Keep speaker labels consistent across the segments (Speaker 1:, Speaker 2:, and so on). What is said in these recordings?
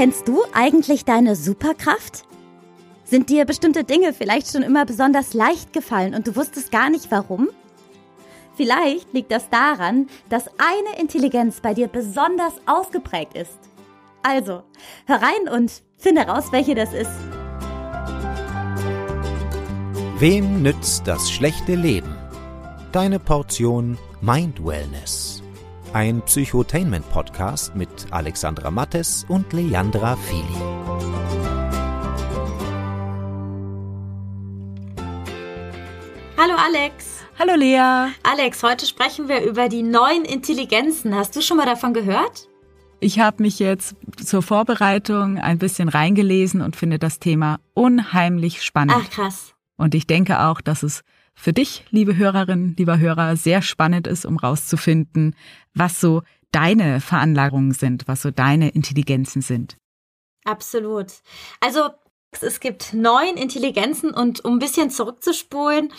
Speaker 1: Kennst du eigentlich deine Superkraft? Sind dir bestimmte Dinge vielleicht schon immer besonders leicht gefallen und du wusstest gar nicht warum? Vielleicht liegt das daran, dass eine Intelligenz bei dir besonders ausgeprägt ist. Also, hör rein und finde raus, welche das ist.
Speaker 2: Wem nützt das schlechte Leben? Deine Portion Mind Wellness. Ein Psychotainment-Podcast mit Alexandra Mattes und Leandra Fili.
Speaker 1: Hallo Alex.
Speaker 3: Hallo Lea.
Speaker 1: Alex, heute sprechen wir über die neuen Intelligenzen. Hast du schon mal davon gehört?
Speaker 3: Ich habe mich jetzt zur Vorbereitung ein bisschen reingelesen und finde das Thema unheimlich spannend.
Speaker 1: Ach krass.
Speaker 3: Und ich denke auch, dass es für dich, liebe Hörerin, lieber Hörer, sehr spannend ist, um rauszufinden, was so deine Veranlagungen sind, was so deine Intelligenzen sind.
Speaker 1: Absolut. Also es gibt neun Intelligenzen und um ein bisschen zurückzuspulen,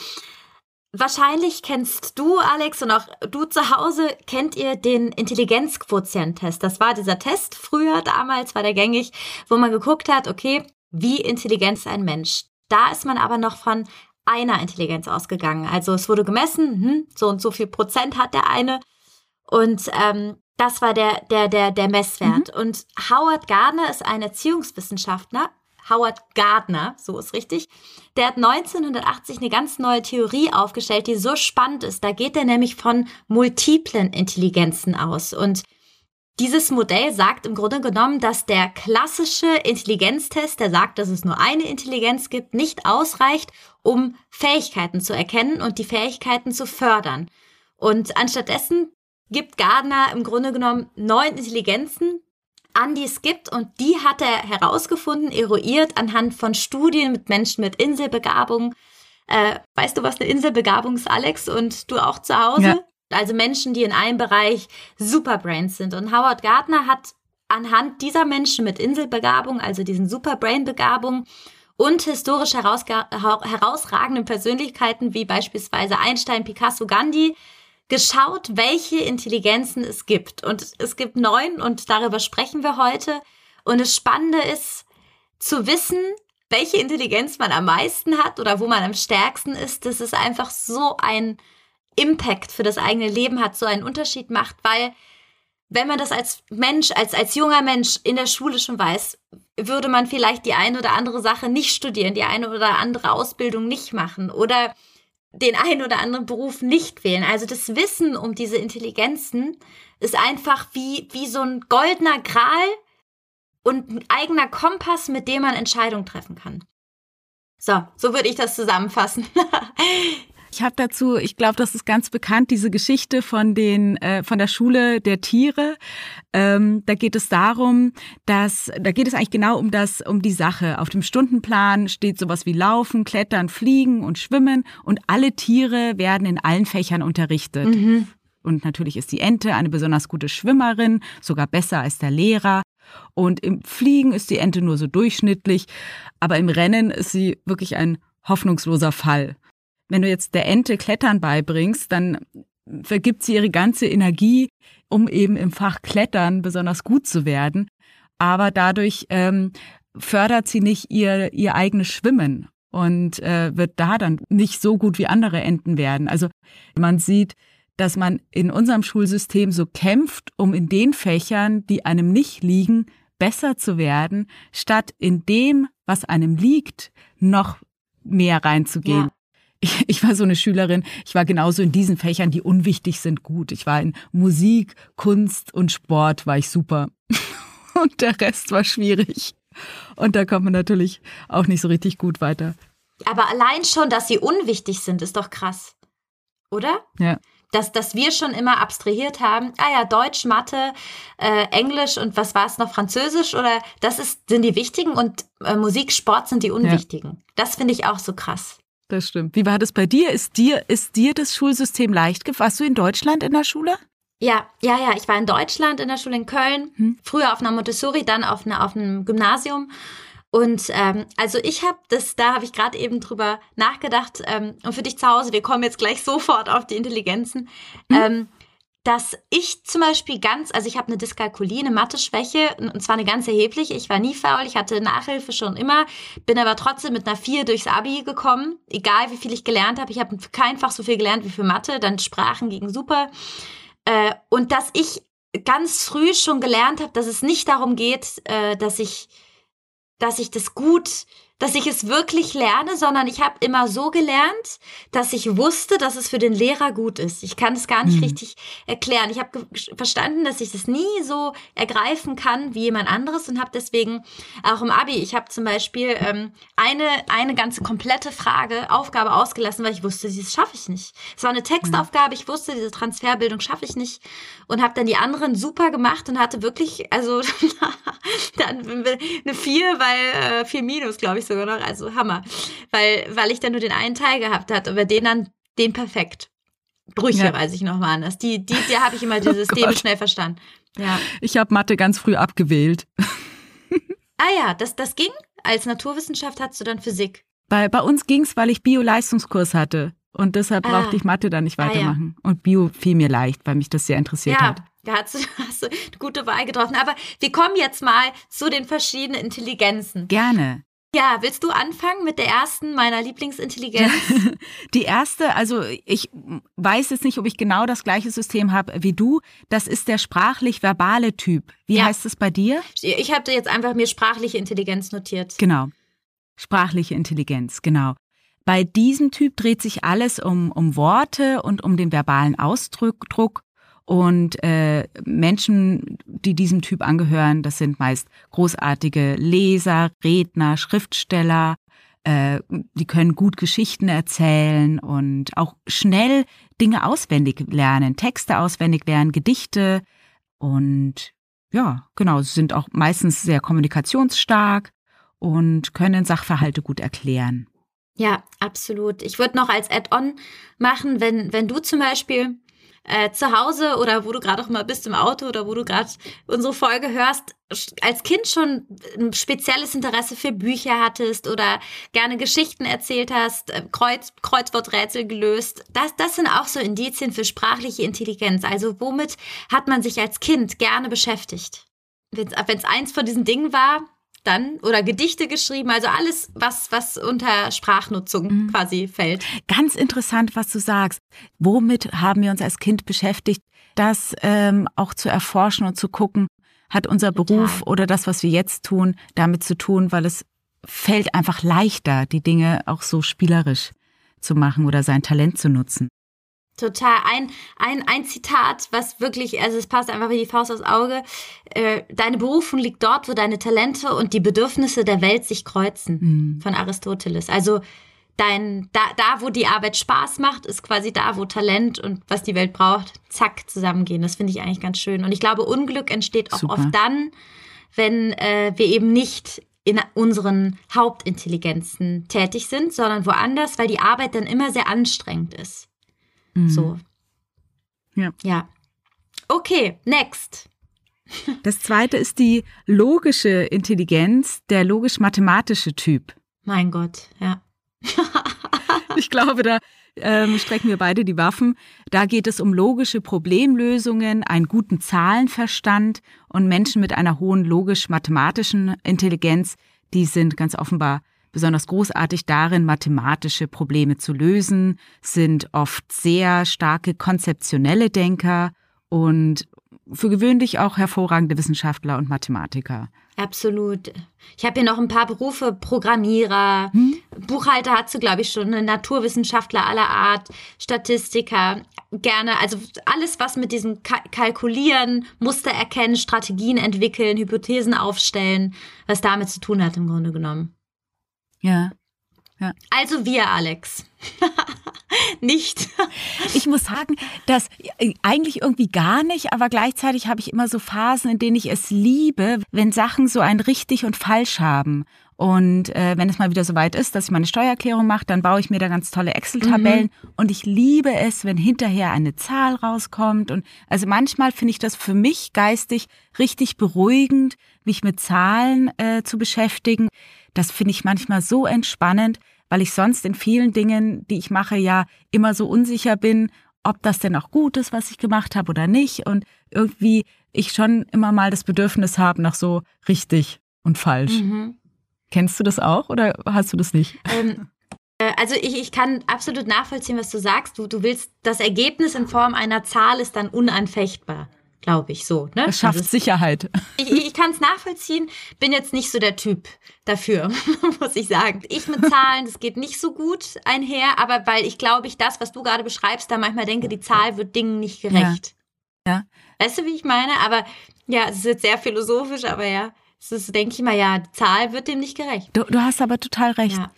Speaker 1: wahrscheinlich kennst du, Alex, und auch du zu Hause, kennt ihr den Intelligenzquotienttest. Das war dieser Test früher, damals war der gängig, wo man geguckt hat, okay, wie intelligent ist ein Mensch? Da ist man aber noch von einer Intelligenz ausgegangen. Also es wurde gemessen, hm, so und so viel Prozent hat der eine. Und ähm, das war der, der, der, der Messwert. Mhm. Und Howard Gardner ist ein Erziehungswissenschaftler. Howard Gardner, so ist richtig. Der hat 1980 eine ganz neue Theorie aufgestellt, die so spannend ist. Da geht er nämlich von multiplen Intelligenzen aus. Und dieses Modell sagt im Grunde genommen, dass der klassische Intelligenztest, der sagt, dass es nur eine Intelligenz gibt, nicht ausreicht, um Fähigkeiten zu erkennen und die Fähigkeiten zu fördern. Und anstattdessen gibt Gardner im Grunde genommen neun Intelligenzen an, die es gibt und die hat er herausgefunden, eruiert anhand von Studien mit Menschen mit Inselbegabung. Äh, weißt du, was eine Inselbegabung ist, Alex? Und du auch zu Hause? Ja. Also Menschen, die in einem Bereich Superbrains sind. Und Howard Gardner hat anhand dieser Menschen mit Inselbegabung, also diesen Superbrain-Begabungen und historisch herausragenden Persönlichkeiten wie beispielsweise Einstein, Picasso, Gandhi, geschaut, welche Intelligenzen es gibt. Und es gibt neun und darüber sprechen wir heute. Und das Spannende ist zu wissen, welche Intelligenz man am meisten hat oder wo man am stärksten ist. Das ist einfach so ein Impact für das eigene Leben hat, so einen Unterschied macht, weil wenn man das als Mensch, als, als junger Mensch in der Schule schon weiß, würde man vielleicht die eine oder andere Sache nicht studieren, die eine oder andere Ausbildung nicht machen oder den einen oder anderen Beruf nicht wählen. Also das Wissen um diese Intelligenzen ist einfach wie, wie so ein goldener Gral und ein eigener Kompass, mit dem man Entscheidungen treffen kann. So, so würde ich das zusammenfassen.
Speaker 3: Ich habe dazu, ich glaube, das ist ganz bekannt, diese Geschichte von den äh, von der Schule der Tiere. Ähm, da geht es darum, dass da geht es eigentlich genau um das, um die Sache. Auf dem Stundenplan steht sowas wie Laufen, Klettern, Fliegen und Schwimmen und alle Tiere werden in allen Fächern unterrichtet. Mhm. Und natürlich ist die Ente eine besonders gute Schwimmerin, sogar besser als der Lehrer. Und im Fliegen ist die Ente nur so durchschnittlich, aber im Rennen ist sie wirklich ein hoffnungsloser Fall. Wenn du jetzt der Ente Klettern beibringst, dann vergibt sie ihre ganze Energie, um eben im Fach Klettern besonders gut zu werden. Aber dadurch ähm, fördert sie nicht ihr, ihr eigenes Schwimmen und äh, wird da dann nicht so gut wie andere Enten werden. Also man sieht, dass man in unserem Schulsystem so kämpft, um in den Fächern, die einem nicht liegen, besser zu werden, statt in dem, was einem liegt, noch mehr reinzugehen. Ja ich, ich war so eine Schülerin, ich war genauso in diesen Fächern, die unwichtig sind, gut. Ich war in Musik, Kunst und Sport, war ich super. Und der Rest war schwierig. Und da kommt man natürlich auch nicht so richtig gut weiter.
Speaker 1: Aber allein schon, dass sie unwichtig sind, ist doch krass. Oder?
Speaker 3: Ja.
Speaker 1: Dass, dass wir schon immer abstrahiert haben, ah ja, Deutsch, Mathe, äh, Englisch und was war es noch, Französisch oder das ist, sind die wichtigen und äh, Musik, Sport sind die unwichtigen. Ja. Das finde ich auch so krass.
Speaker 3: Das stimmt. Wie war das bei dir? Ist dir, ist dir das Schulsystem leicht? Warst du in Deutschland in der Schule?
Speaker 1: Ja, ja, ja. Ich war in Deutschland in der Schule in Köln. Hm. Früher auf einer Montessori, dann auf, einer, auf einem Gymnasium. Und ähm, also ich habe das, da habe ich gerade eben drüber nachgedacht. Ähm, und für dich zu Hause, wir kommen jetzt gleich sofort auf die Intelligenzen. Hm. Ähm, dass ich zum Beispiel ganz, also ich habe eine Dyskalkulie, eine Mathe-Schwäche, und zwar eine ganz erhebliche. Ich war nie faul, ich hatte Nachhilfe schon immer, bin aber trotzdem mit einer 4 durchs Abi gekommen, egal wie viel ich gelernt habe. Ich habe kein Fach so viel gelernt wie für Mathe, dann Sprachen gegen super. Äh, und dass ich ganz früh schon gelernt habe, dass es nicht darum geht, äh, dass ich, dass ich das gut dass ich es wirklich lerne, sondern ich habe immer so gelernt, dass ich wusste, dass es für den Lehrer gut ist. Ich kann es gar nicht mhm. richtig erklären. Ich habe verstanden, dass ich das nie so ergreifen kann wie jemand anderes und habe deswegen auch im Abi, ich habe zum Beispiel ähm, eine, eine ganze komplette Frage, Aufgabe ausgelassen, weil ich wusste, das schaffe ich nicht. Es war eine Textaufgabe, ich wusste, diese Transferbildung schaffe ich nicht und habe dann die anderen super gemacht und hatte wirklich, also dann eine vier, weil äh, vier Minus, glaube ich sogar noch, also Hammer, weil weil ich dann nur den einen Teil gehabt hatte, aber den dann den perfekt. Brüche ja. weiß ich noch mal anders. Die die, die habe ich immer dieses oh System schnell verstanden. Ja.
Speaker 3: Ich habe Mathe ganz früh abgewählt.
Speaker 1: ah ja, das das ging. Als Naturwissenschaft hattest du dann Physik.
Speaker 3: Bei, bei uns ging's, weil ich Bio-Leistungskurs hatte. Und deshalb ah. brauchte ich Mathe dann nicht weitermachen. Ah, ja. Und Bio fiel mir leicht, weil mich das sehr interessiert
Speaker 1: ja.
Speaker 3: hat.
Speaker 1: Da hast du, hast du eine gute Wahl getroffen. Aber wir kommen jetzt mal zu den verschiedenen Intelligenzen.
Speaker 3: Gerne.
Speaker 1: Ja, willst du anfangen mit der ersten meiner Lieblingsintelligenz?
Speaker 3: Die erste, also ich weiß jetzt nicht, ob ich genau das gleiche System habe wie du. Das ist der sprachlich-verbale Typ. Wie ja. heißt es bei dir?
Speaker 1: Ich habe jetzt einfach mir sprachliche Intelligenz notiert.
Speaker 3: Genau. Sprachliche Intelligenz, genau. Bei diesem Typ dreht sich alles um, um Worte und um den verbalen Ausdruck. Und äh, Menschen, die diesem Typ angehören, das sind meist großartige Leser, Redner, Schriftsteller. Äh, die können gut Geschichten erzählen und auch schnell Dinge auswendig lernen, Texte auswendig lernen, Gedichte. Und ja, genau, sie sind auch meistens sehr kommunikationsstark und können Sachverhalte gut erklären.
Speaker 1: Ja, absolut. Ich würde noch als Add-on machen, wenn, wenn du zum Beispiel äh, zu Hause oder wo du gerade auch mal bist im Auto oder wo du gerade unsere Folge hörst, als Kind schon ein spezielles Interesse für Bücher hattest oder gerne Geschichten erzählt hast, äh, Kreuz, Kreuzworträtsel gelöst. Das, das sind auch so Indizien für sprachliche Intelligenz. Also womit hat man sich als Kind gerne beschäftigt? Wenn es eins von diesen Dingen war, dann oder Gedichte geschrieben, also alles, was, was unter Sprachnutzung mhm. quasi fällt.
Speaker 3: Ganz interessant, was du sagst. Womit haben wir uns als Kind beschäftigt, das ähm, auch zu erforschen und zu gucken, hat unser Beruf Total. oder das, was wir jetzt tun, damit zu tun, weil es fällt einfach leichter, die Dinge auch so spielerisch zu machen oder sein Talent zu nutzen.
Speaker 1: Total. Ein, ein, ein Zitat, was wirklich, also es passt einfach wie die Faust aufs Auge. Äh, deine Berufung liegt dort, wo deine Talente und die Bedürfnisse der Welt sich kreuzen. Mhm. Von Aristoteles. Also dein, da, da, wo die Arbeit Spaß macht, ist quasi da, wo Talent und was die Welt braucht, zack, zusammengehen. Das finde ich eigentlich ganz schön. Und ich glaube, Unglück entsteht auch Super. oft dann, wenn äh, wir eben nicht in unseren Hauptintelligenzen tätig sind, sondern woanders, weil die Arbeit dann immer sehr anstrengend ist. Mhm. So.
Speaker 3: Ja.
Speaker 1: Ja. Okay, next.
Speaker 3: Das zweite ist die logische Intelligenz, der logisch-mathematische Typ.
Speaker 1: Mein Gott, ja.
Speaker 3: ich glaube, da ähm, strecken wir beide die Waffen. Da geht es um logische Problemlösungen, einen guten Zahlenverstand und Menschen mit einer hohen logisch-mathematischen Intelligenz, die sind ganz offenbar besonders großartig darin, mathematische Probleme zu lösen, sind oft sehr starke konzeptionelle Denker und für gewöhnlich auch hervorragende Wissenschaftler und Mathematiker.
Speaker 1: Absolut. Ich habe hier noch ein paar Berufe, Programmierer, hm? Buchhalter hast du, glaube ich, schon, Naturwissenschaftler aller Art, Statistiker, gerne, also alles, was mit diesem Kalkulieren, Muster erkennen, Strategien entwickeln, Hypothesen aufstellen, was damit zu tun hat im Grunde genommen.
Speaker 3: Ja. ja.
Speaker 1: Also wir, Alex. nicht.
Speaker 3: ich muss sagen, dass äh, eigentlich irgendwie gar nicht, aber gleichzeitig habe ich immer so Phasen, in denen ich es liebe, wenn Sachen so ein richtig und falsch haben. Und äh, wenn es mal wieder so weit ist, dass ich meine Steuererklärung mache, dann baue ich mir da ganz tolle Excel-Tabellen. Mhm. Und ich liebe es, wenn hinterher eine Zahl rauskommt. Und also manchmal finde ich das für mich geistig richtig beruhigend, mich mit Zahlen äh, zu beschäftigen. Das finde ich manchmal so entspannend, weil ich sonst in vielen Dingen, die ich mache, ja immer so unsicher bin ob das denn auch gut ist, was ich gemacht habe oder nicht. Und irgendwie ich schon immer mal das Bedürfnis habe nach so richtig und falsch. Mhm. Kennst du das auch oder hast du das nicht?
Speaker 1: Ähm, äh, also ich, ich kann absolut nachvollziehen, was du sagst. Du, du willst, das Ergebnis in Form einer Zahl ist dann unanfechtbar glaube ich, so. Ne?
Speaker 3: Das schafft also, Sicherheit.
Speaker 1: Ich, ich kann es nachvollziehen, bin jetzt nicht so der Typ dafür, muss ich sagen. Ich mit Zahlen, das geht nicht so gut einher, aber weil ich glaube, ich das, was du gerade beschreibst, da manchmal denke, die Zahl wird Dingen nicht gerecht. Ja. ja. Weißt du, wie ich meine? Aber ja, es ist jetzt sehr philosophisch, aber ja, es ist, denke ich mal, ja, die Zahl wird dem nicht gerecht.
Speaker 3: Du, du hast aber total recht. Ja.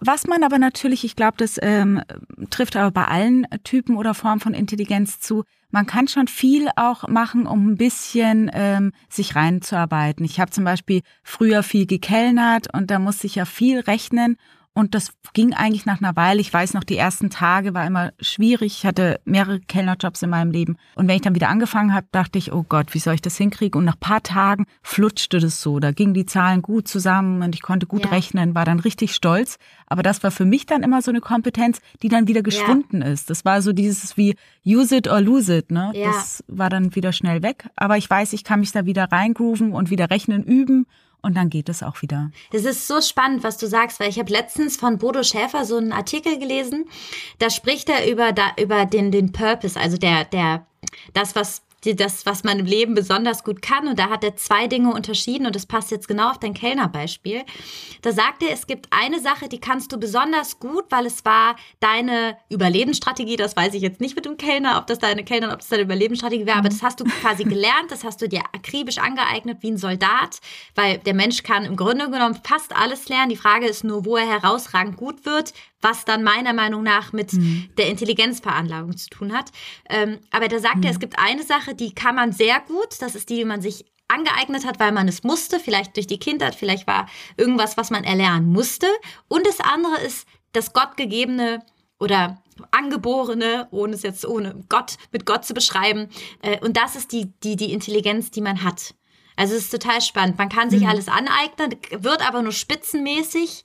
Speaker 3: Was man aber natürlich, ich glaube, das ähm, trifft aber bei allen Typen oder Formen von Intelligenz zu, man kann schon viel auch machen, um ein bisschen ähm, sich reinzuarbeiten. Ich habe zum Beispiel früher viel gekellnert und da musste ich ja viel rechnen und das ging eigentlich nach einer Weile. Ich weiß noch, die ersten Tage war immer schwierig. Ich hatte mehrere Kellnerjobs in meinem Leben. Und wenn ich dann wieder angefangen habe, dachte ich, oh Gott, wie soll ich das hinkriegen? Und nach paar Tagen flutschte das so. Da gingen die Zahlen gut zusammen und ich konnte gut ja. rechnen, war dann richtig stolz. Aber das war für mich dann immer so eine Kompetenz, die dann wieder geschwunden ja. ist. Das war so dieses wie use it or lose it. Ne? Ja. Das war dann wieder schnell weg. Aber ich weiß, ich kann mich da wieder reingrooven und wieder rechnen üben und dann geht es auch wieder.
Speaker 1: Das ist so spannend, was du sagst, weil ich habe letztens von Bodo Schäfer so einen Artikel gelesen. Da spricht er über, da, über den, den Purpose, also der, der, das, was das, was man im Leben besonders gut kann. Und da hat er zwei Dinge unterschieden und das passt jetzt genau auf dein Kellnerbeispiel. Da sagt er, es gibt eine Sache, die kannst du besonders gut, weil es war deine Überlebensstrategie. Das weiß ich jetzt nicht mit dem Kellner, ob das deine Kellner, ob das deine Überlebensstrategie wäre, aber das hast du quasi gelernt, das hast du dir akribisch angeeignet wie ein Soldat, weil der Mensch kann im Grunde genommen fast alles lernen. Die Frage ist nur, wo er herausragend gut wird, was dann meiner Meinung nach mit mhm. der Intelligenzveranlagung zu tun hat. Ähm, aber da sagt mhm. er, es gibt eine Sache, die kann man sehr gut, das ist die, die man sich angeeignet hat, weil man es musste, vielleicht durch die Kindheit, vielleicht war irgendwas, was man erlernen musste. Und das andere ist das gottgegebene oder angeborene, ohne es jetzt ohne Gott mit Gott zu beschreiben. Äh, und das ist die, die, die Intelligenz, die man hat. Also es ist total spannend. Man kann sich mhm. alles aneignen, wird aber nur spitzenmäßig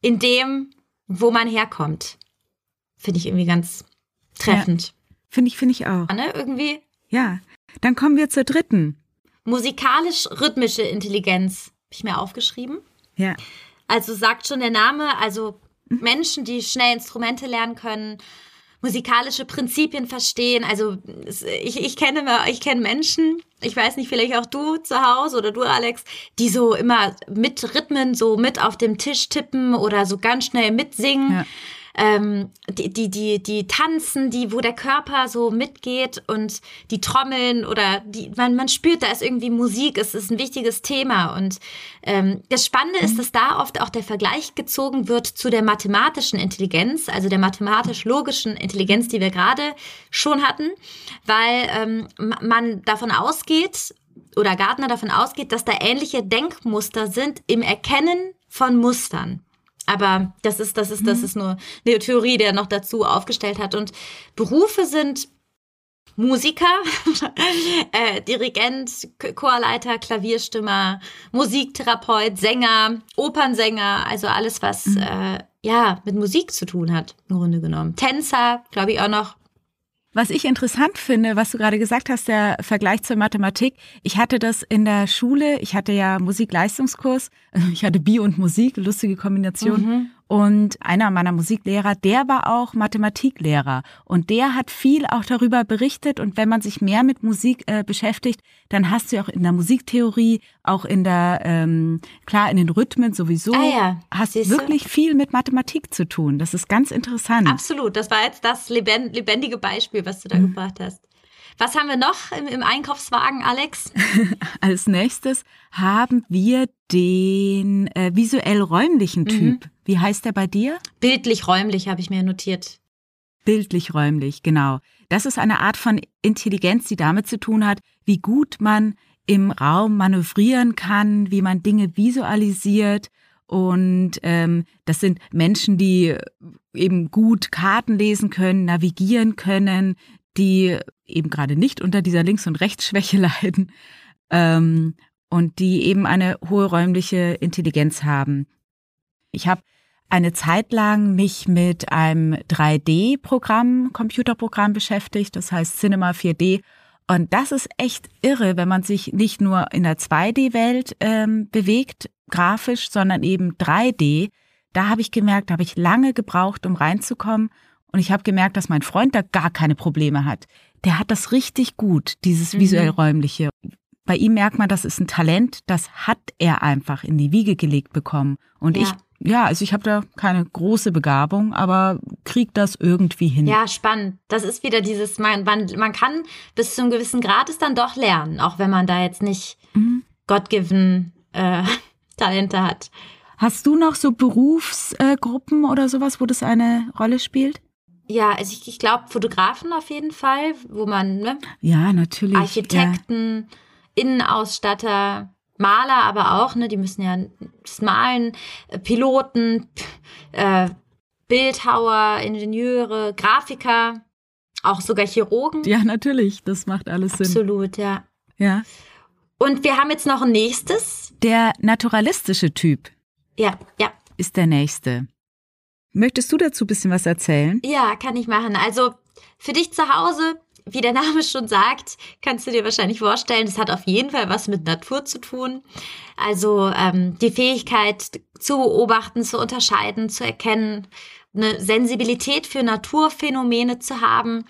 Speaker 1: in dem, wo man herkommt. Finde ich irgendwie ganz treffend. Ja,
Speaker 3: finde ich, finde ich auch.
Speaker 1: Ne, irgendwie.
Speaker 3: Ja. Dann kommen wir zur dritten.
Speaker 1: Musikalisch-rhythmische Intelligenz. Habe ich mir aufgeschrieben.
Speaker 3: Ja.
Speaker 1: Also sagt schon der Name, also. Menschen, die schnell Instrumente lernen können, musikalische Prinzipien verstehen. Also ich, ich kenne ich kenne Menschen, ich weiß nicht, vielleicht auch du zu Hause oder du, Alex, die so immer mit Rhythmen so mit auf dem Tisch tippen oder so ganz schnell mitsingen. Ja ähm, die, die, die, die tanzen, die, wo der Körper so mitgeht und die trommeln oder die, man, man spürt, da ist irgendwie Musik, es ist ein wichtiges Thema. Und ähm, das Spannende ist, dass da oft auch der Vergleich gezogen wird zu der mathematischen Intelligenz, also der mathematisch-logischen Intelligenz, die wir gerade schon hatten, weil ähm, man davon ausgeht, oder Gartner davon ausgeht, dass da ähnliche Denkmuster sind im Erkennen von Mustern. Aber das ist, das ist, das mhm. ist nur eine Theorie, die er noch dazu aufgestellt hat. Und Berufe sind Musiker, äh, Dirigent, Chorleiter, Klavierstimmer, Musiktherapeut, Sänger, Opernsänger, also alles, was mhm. äh, ja mit Musik zu tun hat, im Grunde genommen. Tänzer, glaube ich auch noch.
Speaker 3: Was ich interessant finde, was du gerade gesagt hast, der Vergleich zur Mathematik. Ich hatte das in der Schule, ich hatte ja Musikleistungskurs, ich hatte Bio und Musik, lustige Kombination. Mhm. Und einer meiner Musiklehrer, der war auch Mathematiklehrer und der hat viel auch darüber berichtet. Und wenn man sich mehr mit Musik äh, beschäftigt, dann hast du auch in der Musiktheorie, auch in der, ähm, klar, in den Rhythmen sowieso, ah ja, hast du wirklich viel mit Mathematik zu tun. Das ist ganz interessant.
Speaker 1: Absolut. Das war jetzt das lebendige Beispiel, was du da mhm. gebracht hast. Was haben wir noch im, im Einkaufswagen, Alex?
Speaker 3: Als nächstes haben wir den äh, visuell-räumlichen mhm. Typ. Mhm. Wie heißt der bei dir?
Speaker 1: Bildlich-räumlich habe ich mir notiert.
Speaker 3: Bildlich-räumlich, genau. Das ist eine Art von Intelligenz, die damit zu tun hat, wie gut man im Raum manövrieren kann, wie man Dinge visualisiert. Und ähm, das sind Menschen, die eben gut Karten lesen können, navigieren können, die eben gerade nicht unter dieser Links- und Rechtsschwäche leiden ähm, und die eben eine hohe räumliche Intelligenz haben. Ich habe eine Zeit lang mich mit einem 3D-Programm, Computerprogramm beschäftigt, das heißt Cinema 4D. Und das ist echt irre, wenn man sich nicht nur in der 2D-Welt ähm, bewegt, grafisch, sondern eben 3D. Da habe ich gemerkt, da habe ich lange gebraucht, um reinzukommen. Und ich habe gemerkt, dass mein Freund da gar keine Probleme hat. Der hat das richtig gut, dieses mhm. visuell-räumliche. Bei ihm merkt man, das ist ein Talent, das hat er einfach in die Wiege gelegt bekommen. Und ja. ich ja, also ich habe da keine große Begabung, aber krieg das irgendwie hin.
Speaker 1: Ja, spannend. Das ist wieder dieses, man, man, man kann bis zu einem gewissen Grad es dann doch lernen, auch wenn man da jetzt nicht mhm. God-given äh, Talente hat.
Speaker 3: Hast du noch so Berufsgruppen äh, oder sowas, wo das eine Rolle spielt?
Speaker 1: Ja, also ich, ich glaube Fotografen auf jeden Fall, wo man, ne?
Speaker 3: Ja, natürlich.
Speaker 1: Architekten, ja. Innenausstatter, Maler aber auch, ne? Die müssen ja das malen, äh, Piloten, äh, Bildhauer, Ingenieure, Grafiker, auch sogar Chirurgen.
Speaker 3: Ja, natürlich, das macht alles
Speaker 1: Sinn. Absolut, ja.
Speaker 3: Ja.
Speaker 1: Und wir haben jetzt noch ein nächstes.
Speaker 3: Der naturalistische Typ.
Speaker 1: Ja, ja.
Speaker 3: Ist der nächste. Möchtest du dazu ein bisschen was erzählen?
Speaker 1: Ja, kann ich machen. Also für dich zu Hause wie der Name schon sagt, kannst du dir wahrscheinlich vorstellen, es hat auf jeden Fall was mit Natur zu tun. Also ähm, die Fähigkeit zu beobachten, zu unterscheiden, zu erkennen, eine Sensibilität für Naturphänomene zu haben.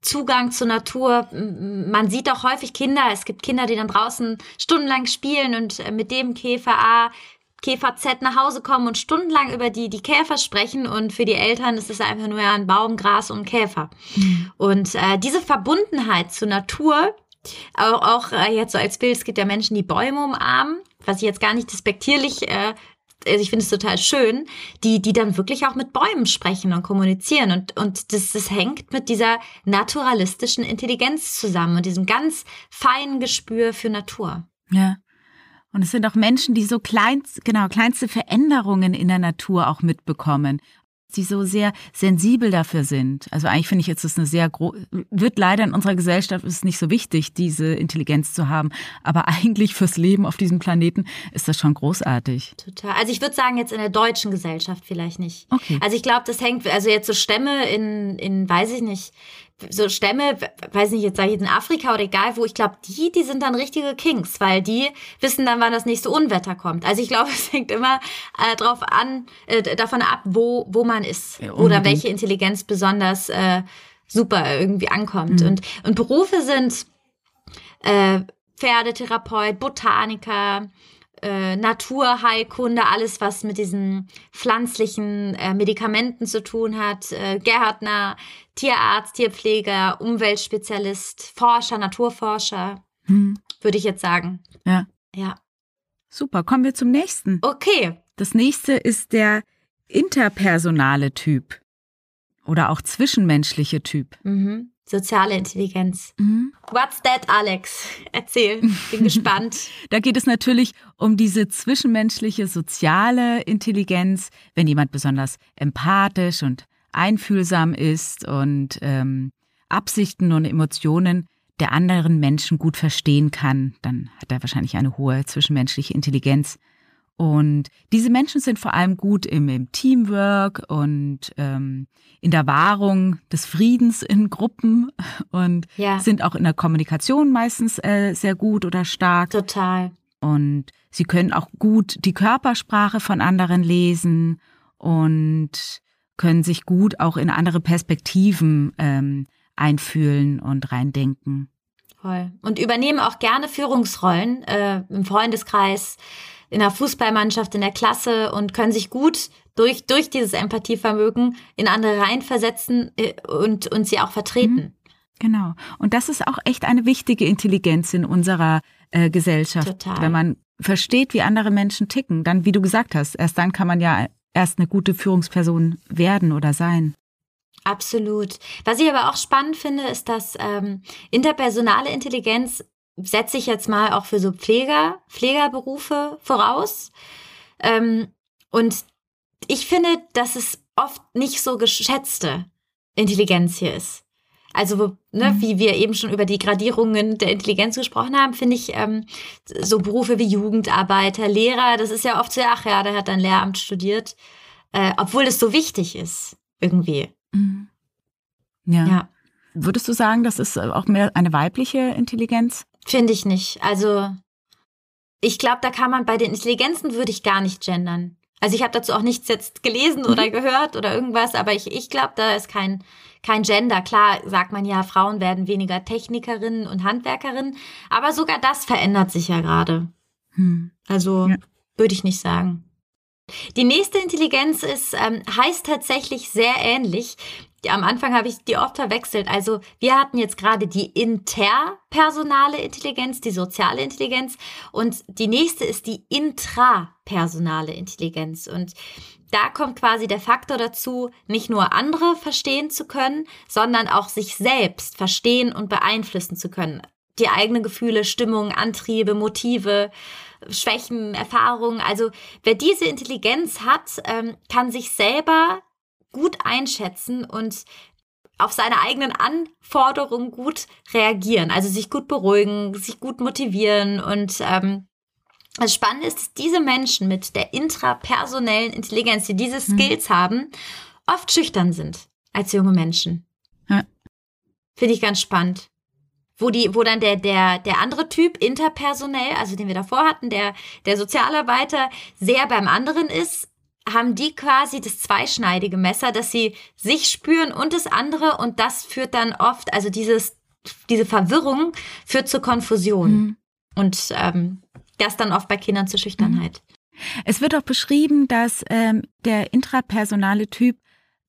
Speaker 1: Zugang zur Natur. Man sieht auch häufig Kinder, es gibt Kinder, die dann draußen stundenlang spielen und äh, mit dem Käfer A Käfer Z nach Hause kommen und stundenlang über die, die Käfer sprechen und für die Eltern ist es einfach nur ein Baum, Gras und Käfer. Mhm. Und äh, diese Verbundenheit zur Natur, auch, auch äh, jetzt so als Bild, es gibt ja Menschen, die Bäume umarmen, was ich jetzt gar nicht despektierlich äh, also ich finde es total schön, die, die dann wirklich auch mit Bäumen sprechen und kommunizieren. Und, und das, das hängt mit dieser naturalistischen Intelligenz zusammen und diesem ganz feinen Gespür für Natur.
Speaker 3: Ja. Und es sind auch Menschen, die so kleinst, genau, kleinste Veränderungen in der Natur auch mitbekommen die so sehr sensibel dafür sind. Also eigentlich finde ich jetzt das eine sehr wird leider in unserer Gesellschaft ist nicht so wichtig, diese Intelligenz zu haben. Aber eigentlich fürs Leben auf diesem Planeten ist das schon großartig.
Speaker 1: Total. Also ich würde sagen, jetzt in der deutschen Gesellschaft vielleicht nicht.
Speaker 3: Okay.
Speaker 1: Also ich glaube, das hängt, also jetzt so Stämme in, in, weiß ich nicht, so Stämme, weiß nicht, jetzt sage ich in Afrika oder egal wo, ich glaube, die, die sind dann richtige Kings, weil die wissen dann, wann das nächste Unwetter kommt. Also ich glaube, es hängt immer äh, drauf an, äh, davon ab, wo, wo man ist ja, oder welche Intelligenz besonders äh, super irgendwie ankommt. Mhm. Und, und Berufe sind äh, Pferdetherapeut, Botaniker, äh, Naturheilkunde, alles was mit diesen pflanzlichen äh, Medikamenten zu tun hat, äh, Gärtner, Tierarzt, Tierpfleger, Umweltspezialist, Forscher, Naturforscher, hm. würde ich jetzt sagen.
Speaker 3: Ja.
Speaker 1: Ja.
Speaker 3: Super, kommen wir zum nächsten.
Speaker 1: Okay.
Speaker 3: Das nächste ist der interpersonale Typ oder auch zwischenmenschliche Typ.
Speaker 1: Mhm. Soziale Intelligenz. Mhm. What's that, Alex? Erzähl, bin gespannt.
Speaker 3: da geht es natürlich um diese zwischenmenschliche soziale Intelligenz, wenn jemand besonders empathisch und einfühlsam ist und ähm, Absichten und Emotionen der anderen Menschen gut verstehen kann, dann hat er wahrscheinlich eine hohe zwischenmenschliche Intelligenz. Und diese Menschen sind vor allem gut im, im Teamwork und ähm, in der Wahrung des Friedens in Gruppen und ja. sind auch in der Kommunikation meistens äh, sehr gut oder stark.
Speaker 1: Total.
Speaker 3: Und sie können auch gut die Körpersprache von anderen lesen und können sich gut auch in andere Perspektiven ähm, einfühlen und reindenken.
Speaker 1: Toll. Und übernehmen auch gerne Führungsrollen äh, im Freundeskreis in der Fußballmannschaft, in der Klasse und können sich gut durch, durch dieses Empathievermögen in andere reinversetzen äh, und, und sie auch vertreten. Mhm.
Speaker 3: Genau. Und das ist auch echt eine wichtige Intelligenz in unserer äh, Gesellschaft.
Speaker 1: Total.
Speaker 3: Wenn man versteht, wie andere Menschen ticken, dann, wie du gesagt hast, erst dann kann man ja erst eine gute Führungsperson werden oder sein.
Speaker 1: Absolut. Was ich aber auch spannend finde, ist, dass ähm, interpersonale Intelligenz setze ich jetzt mal auch für so Pfleger, Pflegerberufe voraus. Ähm, und ich finde, dass es oft nicht so geschätzte Intelligenz hier ist. Also, ne, mhm. wie wir eben schon über die Gradierungen der Intelligenz gesprochen haben, finde ich ähm, so Berufe wie Jugendarbeiter, Lehrer, das ist ja oft so, ach ja, der hat ein Lehramt studiert. äh, obwohl es so wichtig ist, irgendwie.
Speaker 3: Mhm. Ja. ja. Würdest du sagen, das ist auch mehr eine weibliche Intelligenz?
Speaker 1: Finde ich nicht. Also ich glaube, da kann man bei den Intelligenzen würde ich gar nicht gendern. Also ich habe dazu auch nichts jetzt gelesen oder mhm. gehört oder irgendwas, aber ich, ich glaube, da ist kein, kein Gender. Klar sagt man ja, Frauen werden weniger Technikerinnen und Handwerkerinnen, aber sogar das verändert sich ja gerade. Hm. Also ja. würde ich nicht sagen. Die nächste Intelligenz ist, ähm, heißt tatsächlich sehr ähnlich. Am Anfang habe ich die oft verwechselt. Also wir hatten jetzt gerade die interpersonale Intelligenz, die soziale Intelligenz und die nächste ist die intrapersonale Intelligenz. Und da kommt quasi der Faktor dazu, nicht nur andere verstehen zu können, sondern auch sich selbst verstehen und beeinflussen zu können. Die eigenen Gefühle, Stimmung, Antriebe, Motive, Schwächen, Erfahrungen. Also wer diese Intelligenz hat, ähm, kann sich selber gut einschätzen und auf seine eigenen Anforderungen gut reagieren, also sich gut beruhigen, sich gut motivieren und ähm, das Spannende ist, dass diese Menschen mit der intrapersonellen Intelligenz, die diese mhm. Skills mhm. haben, oft schüchtern sind als junge Menschen. Ja. Finde ich ganz spannend wo die, wo dann der, der, der andere Typ interpersonell, also den wir davor hatten, der, der Sozialarbeiter sehr beim anderen ist, haben die quasi das zweischneidige Messer, dass sie sich spüren und das andere und das führt dann oft, also dieses, diese Verwirrung führt zur Konfusion mhm. und ähm, das dann oft bei Kindern zur Schüchternheit. Mhm.
Speaker 3: Es wird auch beschrieben, dass ähm, der intrapersonale Typ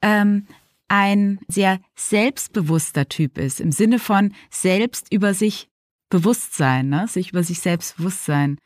Speaker 3: ähm, ein sehr selbstbewusster Typ ist, im Sinne von selbst über sich Bewusstsein, ne? sich über sich selbst Bewusstsein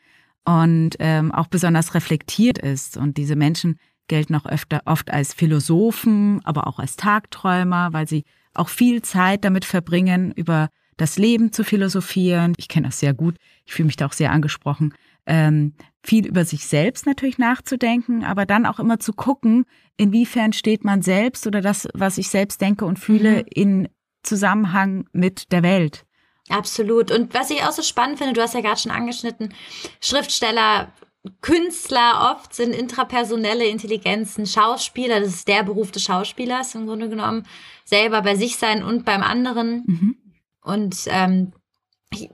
Speaker 3: und ähm, auch besonders reflektiert ist. Und diese Menschen gelten auch öfter, oft als Philosophen, aber auch als Tagträumer, weil sie auch viel Zeit damit verbringen, über das Leben zu philosophieren. Ich kenne das sehr gut. Ich fühle mich da auch sehr angesprochen. Ähm, viel über sich selbst natürlich nachzudenken, aber dann auch immer zu gucken, inwiefern steht man selbst oder das, was ich selbst denke und fühle, mhm. in Zusammenhang mit der Welt.
Speaker 1: Absolut. Und was ich auch so spannend finde, du hast ja gerade schon angeschnitten, Schriftsteller, Künstler oft sind intrapersonelle Intelligenzen, Schauspieler, das ist der Beruf des Schauspielers im Grunde genommen, selber bei sich sein und beim anderen. Mhm. Und ähm,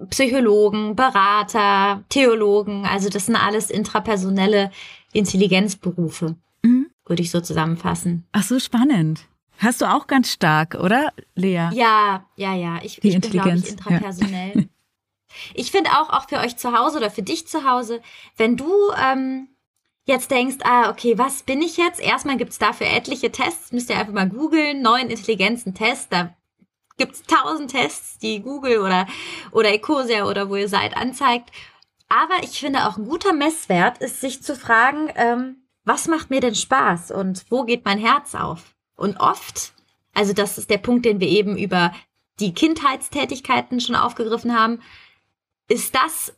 Speaker 1: Psychologen, Berater, Theologen, also das sind alles intrapersonelle Intelligenzberufe, mhm. würde ich so zusammenfassen.
Speaker 3: Ach so, spannend. Hast du auch ganz stark, oder, Lea?
Speaker 1: Ja, ja, ja. Ich, ich bin, glaube ich, intrapersonell. Ja. ich finde auch, auch für euch zu Hause oder für dich zu Hause, wenn du ähm, jetzt denkst, ah, okay, was bin ich jetzt? Erstmal gibt es dafür etliche Tests, müsst ihr einfach mal googeln, neuen Intelligenzen-Test, da gibt es tausend Tests, die Google oder, oder Ecosia oder wo ihr seid anzeigt. Aber ich finde auch ein guter Messwert ist, sich zu fragen, ähm, was macht mir denn Spaß und wo geht mein Herz auf? Und oft, also das ist der Punkt, den wir eben über die Kindheitstätigkeiten schon aufgegriffen haben, ist das,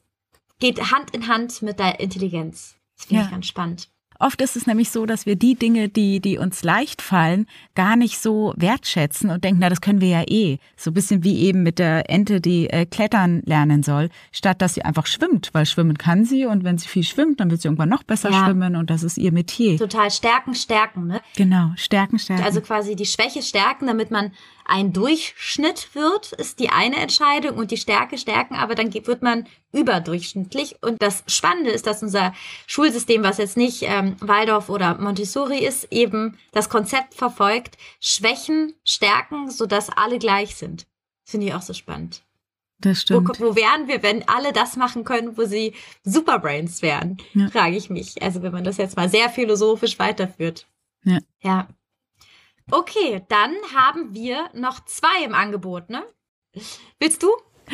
Speaker 1: geht Hand in Hand mit der Intelligenz. Das finde ja. ich ganz spannend.
Speaker 3: Oft ist es nämlich so, dass wir die Dinge, die, die uns leicht fallen, gar nicht so wertschätzen und denken, na, das können wir ja eh. So ein bisschen wie eben mit der Ente, die äh, klettern lernen soll, statt dass sie einfach schwimmt, weil schwimmen kann sie und wenn sie viel schwimmt, dann wird sie irgendwann noch besser ja. schwimmen und das ist ihr Metier.
Speaker 1: Total stärken, stärken, ne?
Speaker 3: Genau, stärken, stärken.
Speaker 1: Also quasi die Schwäche stärken, damit man ein Durchschnitt wird, ist die eine Entscheidung und die Stärke stärken, aber dann wird man überdurchschnittlich. Und das Spannende ist, dass unser Schulsystem, was jetzt nicht ähm, Waldorf oder Montessori ist, eben das Konzept verfolgt, Schwächen stärken, sodass alle gleich sind. Finde ich auch so spannend.
Speaker 3: Das stimmt.
Speaker 1: Wo, wo wären wir, wenn alle das machen können, wo sie Superbrains wären, ja. frage ich mich. Also wenn man das jetzt mal sehr philosophisch weiterführt.
Speaker 3: Ja.
Speaker 1: Ja. Okay, dann haben wir noch zwei im Angebot, ne? Willst du?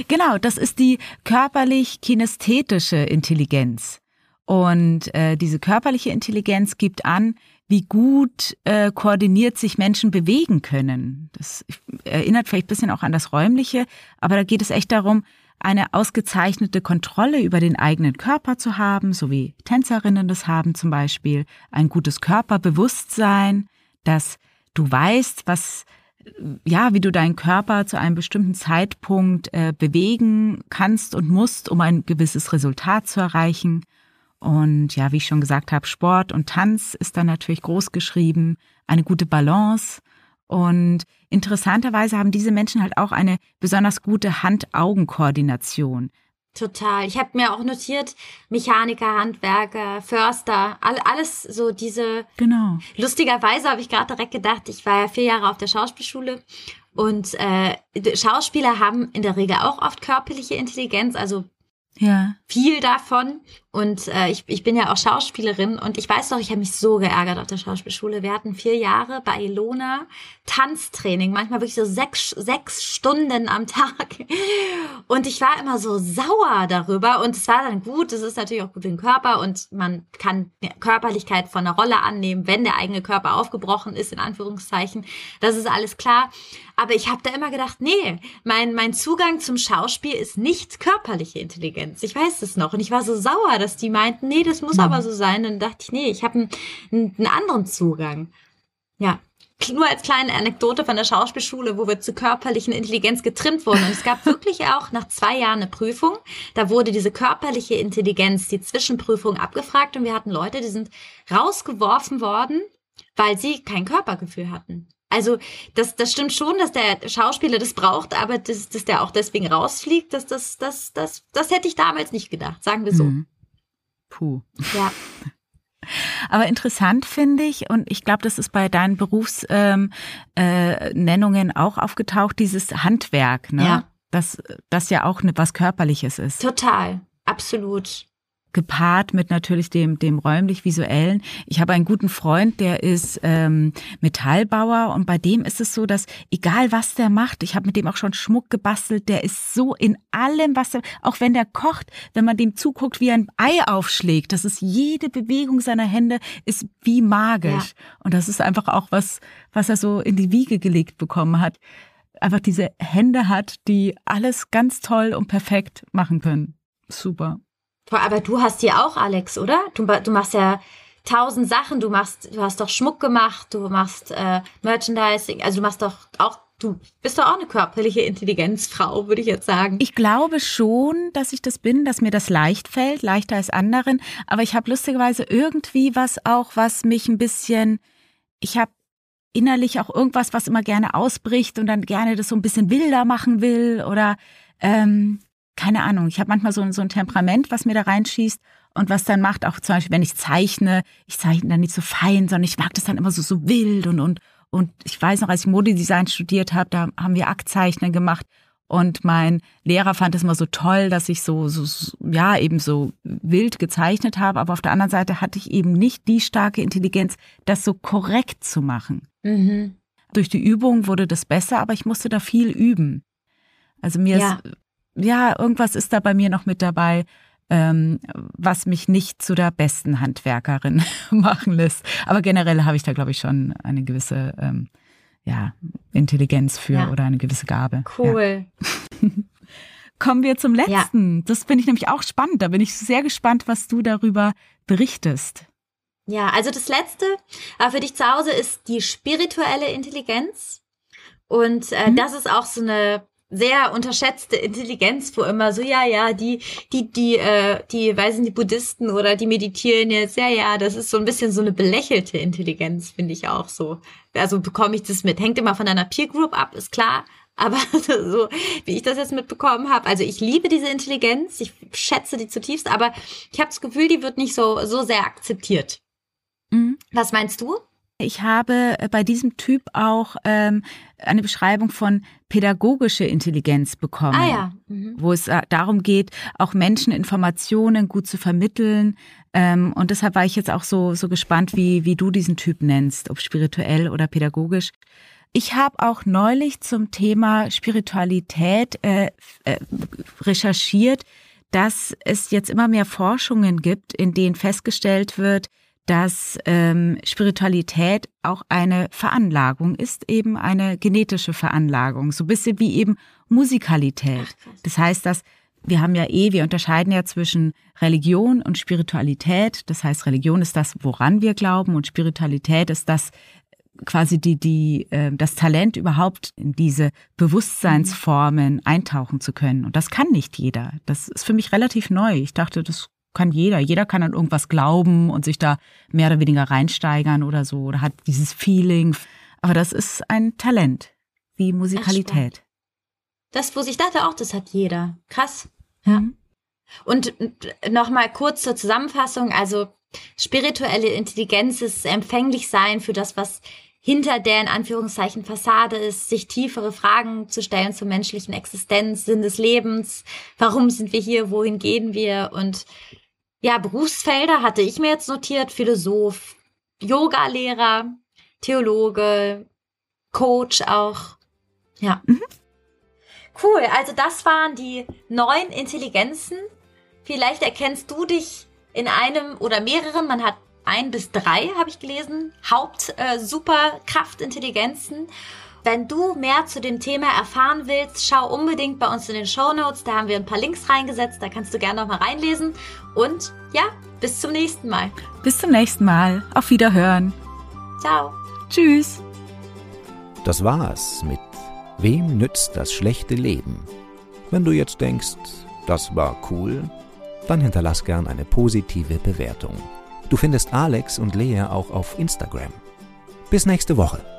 Speaker 3: Genau, das ist die körperlich-kinästhetische Intelligenz. Und äh, diese körperliche Intelligenz gibt an, wie gut äh, koordiniert sich Menschen bewegen können. Das erinnert vielleicht ein bisschen auch an das Räumliche, aber da geht es echt darum, eine ausgezeichnete Kontrolle über den eigenen Körper zu haben, so wie Tänzerinnen das haben zum Beispiel, ein gutes Körperbewusstsein, dass du weißt, was ja, wie du deinen Körper zu einem bestimmten Zeitpunkt äh, bewegen kannst und musst, um ein gewisses Resultat zu erreichen. Und ja, wie ich schon gesagt habe, Sport und Tanz ist dann natürlich groß geschrieben, eine gute Balance. Und interessanterweise haben diese Menschen halt auch eine besonders gute Hand-Augen-Koordination.
Speaker 1: Total. Ich habe mir auch notiert, Mechaniker, Handwerker, Förster, all, alles so diese.
Speaker 3: Genau.
Speaker 1: Lustigerweise habe ich gerade direkt gedacht, ich war ja vier Jahre auf der Schauspielschule und äh, Schauspieler haben in der Regel auch oft körperliche Intelligenz, also
Speaker 3: ja.
Speaker 1: viel davon. Und äh, ich, ich bin ja auch Schauspielerin und ich weiß doch, ich habe mich so geärgert auf der Schauspielschule. Wir hatten vier Jahre bei Ilona Tanztraining, manchmal wirklich so sechs, sechs Stunden am Tag. Und ich war immer so sauer darüber. Und es war dann gut, es ist natürlich auch gut für den Körper und man kann Körperlichkeit von einer Rolle annehmen, wenn der eigene Körper aufgebrochen ist, in Anführungszeichen. Das ist alles klar. Aber ich habe da immer gedacht, nee, mein, mein Zugang zum Schauspiel ist nicht körperliche Intelligenz. Ich weiß es noch. Und ich war so sauer, dass die meinten, nee, das muss aber so sein. Dann dachte ich, nee, ich habe einen, einen anderen Zugang. Ja, nur als kleine Anekdote von der Schauspielschule, wo wir zur körperlichen Intelligenz getrimmt wurden. Und es gab wirklich auch nach zwei Jahren eine Prüfung. Da wurde diese körperliche Intelligenz, die Zwischenprüfung abgefragt und wir hatten Leute, die sind rausgeworfen worden, weil sie kein Körpergefühl hatten. Also das, das stimmt schon, dass der Schauspieler das braucht, aber dass, dass der auch deswegen rausfliegt, das, das, das, das, das hätte ich damals nicht gedacht, sagen wir so. Mhm.
Speaker 3: Puh.
Speaker 1: Ja.
Speaker 3: Aber interessant finde ich, und ich glaube, das ist bei deinen Berufsnennungen ähm, äh, auch aufgetaucht, dieses Handwerk, ne?
Speaker 1: Ja.
Speaker 3: Das, das ja auch ne, was Körperliches ist.
Speaker 1: Total, absolut
Speaker 3: gepaart mit natürlich dem, dem räumlich-visuellen. Ich habe einen guten Freund, der ist ähm, Metallbauer und bei dem ist es so, dass egal was der macht, ich habe mit dem auch schon Schmuck gebastelt, der ist so in allem, was er, auch wenn der kocht, wenn man dem zuguckt, wie er ein Ei aufschlägt, das ist jede Bewegung seiner Hände ist wie magisch. Ja. Und das ist einfach auch was, was er so in die Wiege gelegt bekommen hat. Einfach diese Hände hat, die alles ganz toll und perfekt machen können. Super.
Speaker 1: Aber du hast die auch, Alex, oder? Du, du machst ja tausend Sachen. Du machst, du hast doch Schmuck gemacht, du machst äh, Merchandising, also du machst doch auch Du bist doch auch eine körperliche Intelligenzfrau, würde ich jetzt sagen.
Speaker 3: Ich glaube schon, dass ich das bin, dass mir das leicht fällt, leichter als anderen. Aber ich habe lustigerweise irgendwie was auch, was mich ein bisschen, ich habe innerlich auch irgendwas, was immer gerne ausbricht und dann gerne das so ein bisschen wilder machen will oder ähm, keine Ahnung, ich habe manchmal so, so ein Temperament, was mir da reinschießt und was dann macht, auch zum Beispiel, wenn ich zeichne, ich zeichne dann nicht so fein, sondern ich mag das dann immer so, so wild und, und, und ich weiß noch, als ich Modedesign studiert habe, da haben wir Aktzeichnen gemacht und mein Lehrer fand es immer so toll, dass ich so, so, ja, eben so wild gezeichnet habe, aber auf der anderen Seite hatte ich eben nicht die starke Intelligenz, das so korrekt zu machen.
Speaker 1: Mhm.
Speaker 3: Durch die Übung wurde das besser, aber ich musste da viel üben. Also mir ja. ist ja, irgendwas ist da bei mir noch mit dabei, ähm, was mich nicht zu der besten Handwerkerin machen lässt. Aber generell habe ich da, glaube ich, schon eine gewisse ähm, ja, Intelligenz für ja. oder eine gewisse Gabe.
Speaker 1: Cool.
Speaker 3: Ja. Kommen wir zum letzten. Das finde ich nämlich auch spannend. Da bin ich sehr gespannt, was du darüber berichtest.
Speaker 1: Ja, also das letzte äh, für dich zu Hause ist die spirituelle Intelligenz. Und äh, mhm. das ist auch so eine sehr unterschätzte Intelligenz, wo immer so, ja, ja, die, die, die, äh, die, nicht, die Buddhisten oder die meditieren jetzt, ja, ja, das ist so ein bisschen so eine belächelte Intelligenz, finde ich auch so. Also bekomme ich das mit. Hängt immer von deiner Peer Group ab, ist klar. Aber so, wie ich das jetzt mitbekommen habe, also ich liebe diese Intelligenz, ich schätze die zutiefst, aber ich habe das Gefühl, die wird nicht so, so sehr akzeptiert. Mhm. Was meinst du?
Speaker 3: Ich habe äh, bei diesem Typ auch ähm, eine Beschreibung von pädagogische Intelligenz bekommen,
Speaker 1: ah, ja. mhm.
Speaker 3: wo es äh, darum geht, auch Menschen Informationen gut zu vermitteln. Ähm, und deshalb war ich jetzt auch so, so gespannt, wie, wie du diesen Typ nennst, ob spirituell oder pädagogisch. Ich habe auch neulich zum Thema Spiritualität äh, äh, recherchiert, dass es jetzt immer mehr Forschungen gibt, in denen festgestellt wird, dass ähm, Spiritualität auch eine Veranlagung ist, eben eine genetische Veranlagung, so ein bisschen wie eben Musikalität. das heißt, dass wir haben ja eh, wir unterscheiden ja zwischen Religion und Spiritualität. Das heißt, Religion ist das, woran wir glauben, und Spiritualität ist das quasi die, die, äh, das Talent überhaupt in diese Bewusstseinsformen eintauchen zu können. Und das kann nicht jeder. Das ist für mich relativ neu. Ich dachte, das kann jeder. Jeder kann an irgendwas glauben und sich da mehr oder weniger reinsteigern oder so oder hat dieses Feeling. Aber das ist ein Talent, wie Musikalität.
Speaker 1: Das, wo ich dachte auch, das hat jeder. Krass. Ja. Mhm. Und nochmal kurz zur Zusammenfassung. Also spirituelle Intelligenz ist empfänglich sein für das, was hinter der in Anführungszeichen Fassade ist, sich tiefere Fragen zu stellen zur menschlichen Existenz, Sinn des Lebens, warum sind wir hier, wohin gehen wir und ja, Berufsfelder hatte ich mir jetzt notiert, Philosoph, Yoga-Lehrer, Theologe, Coach auch. Ja. Mhm. Cool, also das waren die neun Intelligenzen. Vielleicht erkennst du dich in einem oder mehreren. Man hat ein bis drei, habe ich gelesen, Haupt-Superkraftintelligenzen. Äh, Wenn du mehr zu dem Thema erfahren willst, schau unbedingt bei uns in den Show Notes. Da haben wir ein paar Links reingesetzt. Da kannst du gerne noch mal reinlesen. Und ja, bis zum nächsten Mal.
Speaker 3: Bis zum nächsten Mal. Auf Wiederhören.
Speaker 1: Ciao.
Speaker 3: Tschüss.
Speaker 2: Das war's mit Wem nützt das schlechte Leben? Wenn du jetzt denkst, das war cool, dann hinterlass gern eine positive Bewertung. Du findest Alex und Lea auch auf Instagram. Bis nächste Woche.